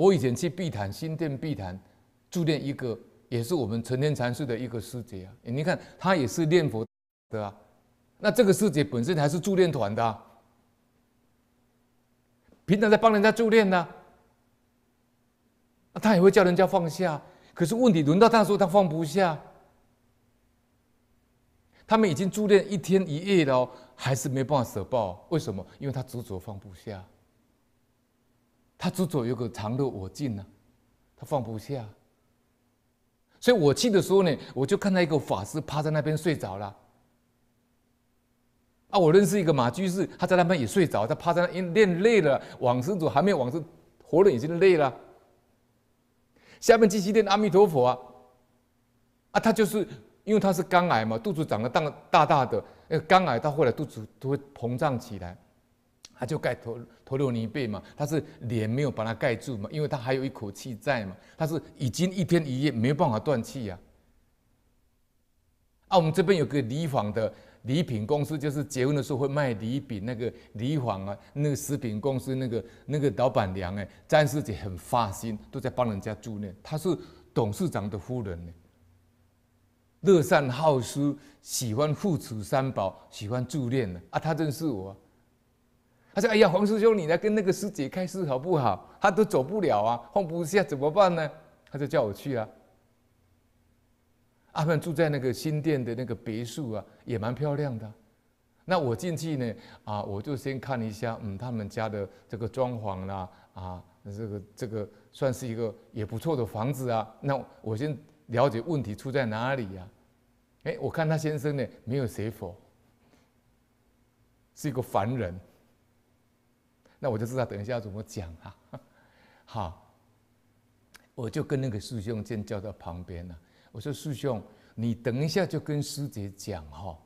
我以前去碧潭新店碧潭助念一个，也是我们成天禅师的一个师姐啊。你看她也是念佛的啊。那这个师姐本身还是助念团的，啊，平常在帮人家助念呢。他也会叫人家放下，可是问题轮到他说他放不下。他们已经助念一天一夜了，还是没办法舍报。为什么？因为他执着放不下。他执着有个常乐我净呢，他放不下。所以我去的时候呢，我就看到一个法师趴在那边睡着了。啊，我认识一个马居士，他在那边也睡着，他趴在那边练累了，往生走还没有往生，活人已经累了。下面继续念阿弥陀佛啊，啊，他就是因为他是肝癌嘛，肚子长得大大大的，那个肝癌到后来肚子都会膨胀起来。他就盖陀陀罗尼被嘛，他是脸没有把它盖住嘛，因为他还有一口气在嘛，他是已经一天一夜没有办法断气呀。啊，我们这边有个礼坊的礼品公司，就是结婚的时候会卖礼品那个礼坊啊，那个食品公司那个那个老板娘哎，詹师姐很发心，都在帮人家助念。她是董事长的夫人呢，乐善好施，喜欢护持三宝，喜欢助念呢。啊，她认识我。他说：“哎呀，黄师兄，你来跟那个师姐开示好不好？他都走不了啊，放不下，怎么办呢？”他就叫我去啊。阿曼住在那个新店的那个别墅啊，也蛮漂亮的。那我进去呢，啊，我就先看一下，嗯，他们家的这个装潢啦，啊，这个这个算是一个也不错的房子啊。那我先了解问题出在哪里呀？哎，我看他先生呢，没有学佛，是一个凡人。那我就知道等一下要怎么讲啊，好，我就跟那个师兄先叫到旁边了。我说师兄，你等一下就跟师姐讲哈，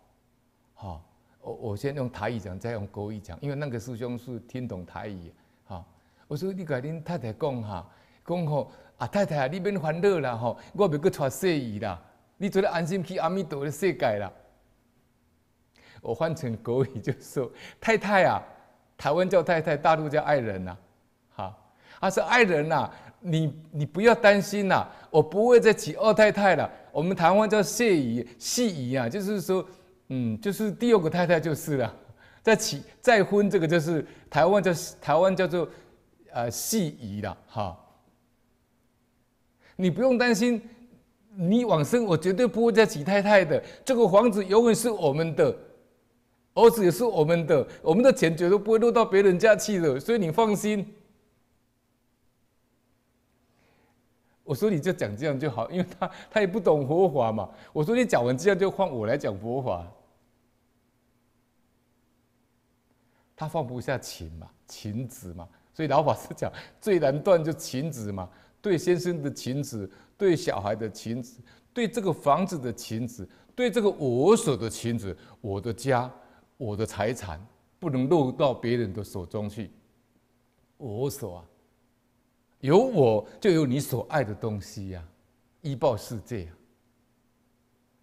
好，我我先用台语讲，再用国语讲，因为那个师兄是听懂台语。好，我说你跟恁太太讲哈，讲吼啊太太啊，你免烦恼啦吼，我别个带细姨啦，你做得安心去阿弥陀的世界啦。我换成国语就说太太啊。台湾叫太太，大陆叫爱人呐、啊，好，他说爱人呐、你你不要担心呐、我不会再娶二太太了。我们台湾叫谢姨，谢姨啊，就是说，嗯，就是第二个太太就是了。再娶再婚，这个就是台湾叫台湾叫做呃谢姨了，哈。你不用担心，你往生我绝对不会再娶太太的，这个房子永远是我们的。儿子也是我们的，我们的钱绝对不会落到别人家去的，所以你放心。我说你就讲这样就好，因为他他也不懂佛法嘛。我说你讲完这样就换我来讲佛法。他放不下情嘛，情子嘛，所以老法师讲最难断就情子嘛，对先生的情子，对小孩的情子，对这个房子的情子，对这个我所的情子，我的家。我的财产不能落到别人的手中去。我所啊，有我就有你所爱的东西呀，依报世界啊。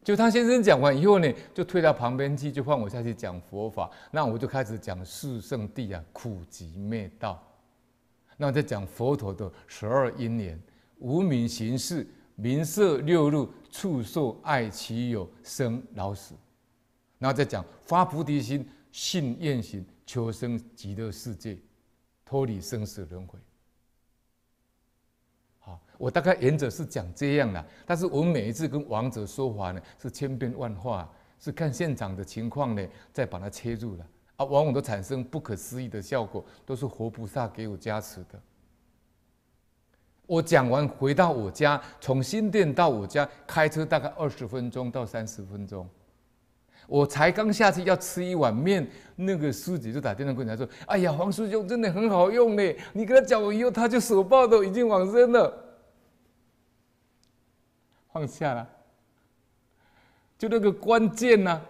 就他先生讲完以后呢，就退到旁边去，就换我下去讲佛法。那我就开始讲四圣谛啊，苦集灭道。那我在讲佛陀的十二因缘，无名行识，名色六入，触受爱取有，生老死。然后再讲发菩提心，信愿行，求生极乐世界，脱离生死轮回。好，我大概原则是讲这样的，但是我每一次跟亡者说法呢，是千变万化，是看现场的情况呢，再把它切入了啊，往往都产生不可思议的效果，都是活菩萨给我加持的。我讲完回到我家，从新店到我家开车大概二十分钟到三十分钟。我才刚下去要吃一碗面，那个师姐就打电话过来说：“哎呀，黄师兄真的很好用呢，你跟他讲完以后，他就手报都已经往生了，放下了，就那个关键呢、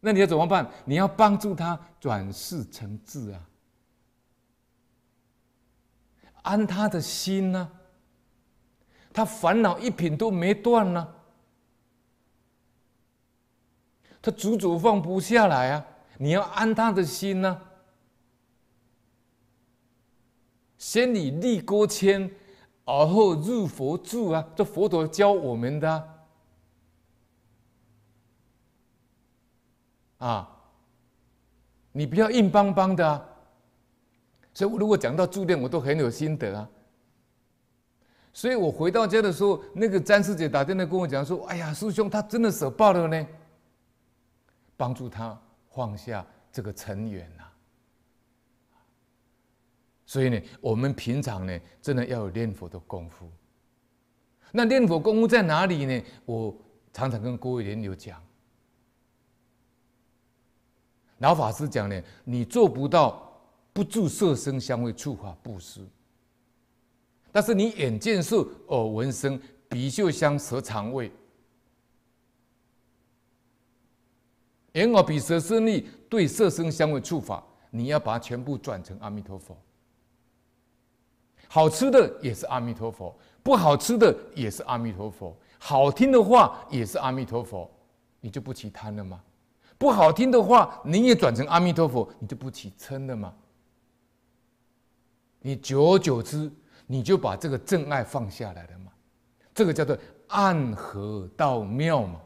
那你要怎么办？你要帮助他转世成智啊，安他的心呢、他烦恼一品都没断呢、”他足足放不下来啊！你要安他的心呢、先以立锅迁，而后入佛住啊，这佛陀教我们的啊。啊，你不要硬邦邦的啊。所以，我如果讲到住店，我都很有心得啊。所以我回到家的时候，那个詹师姐打电话跟我讲说：“哎呀，师兄，他真的舍报了呢，帮助他放下这个尘缘呐。”所以呢，我们平常呢，真的要有念佛的功夫。那念佛功夫在哪里呢？我常常跟各位莲友讲，老法师讲呢，你做不到。不住色声香味触法布施，但是你眼见色，耳闻声，鼻嗅香，舌尝味，眼耳鼻舌身意对色声香味触法，你要把它全部转成阿弥陀佛。好吃的也是阿弥陀佛，不好吃的也是阿弥陀佛，好听的话也是阿弥陀佛，你就不起贪了吗？不好听的话你也转成阿弥陀佛，你就不起嗔了吗？你久而久之，你就把这个障碍放下来了嘛？这个叫做暗合道妙嘛。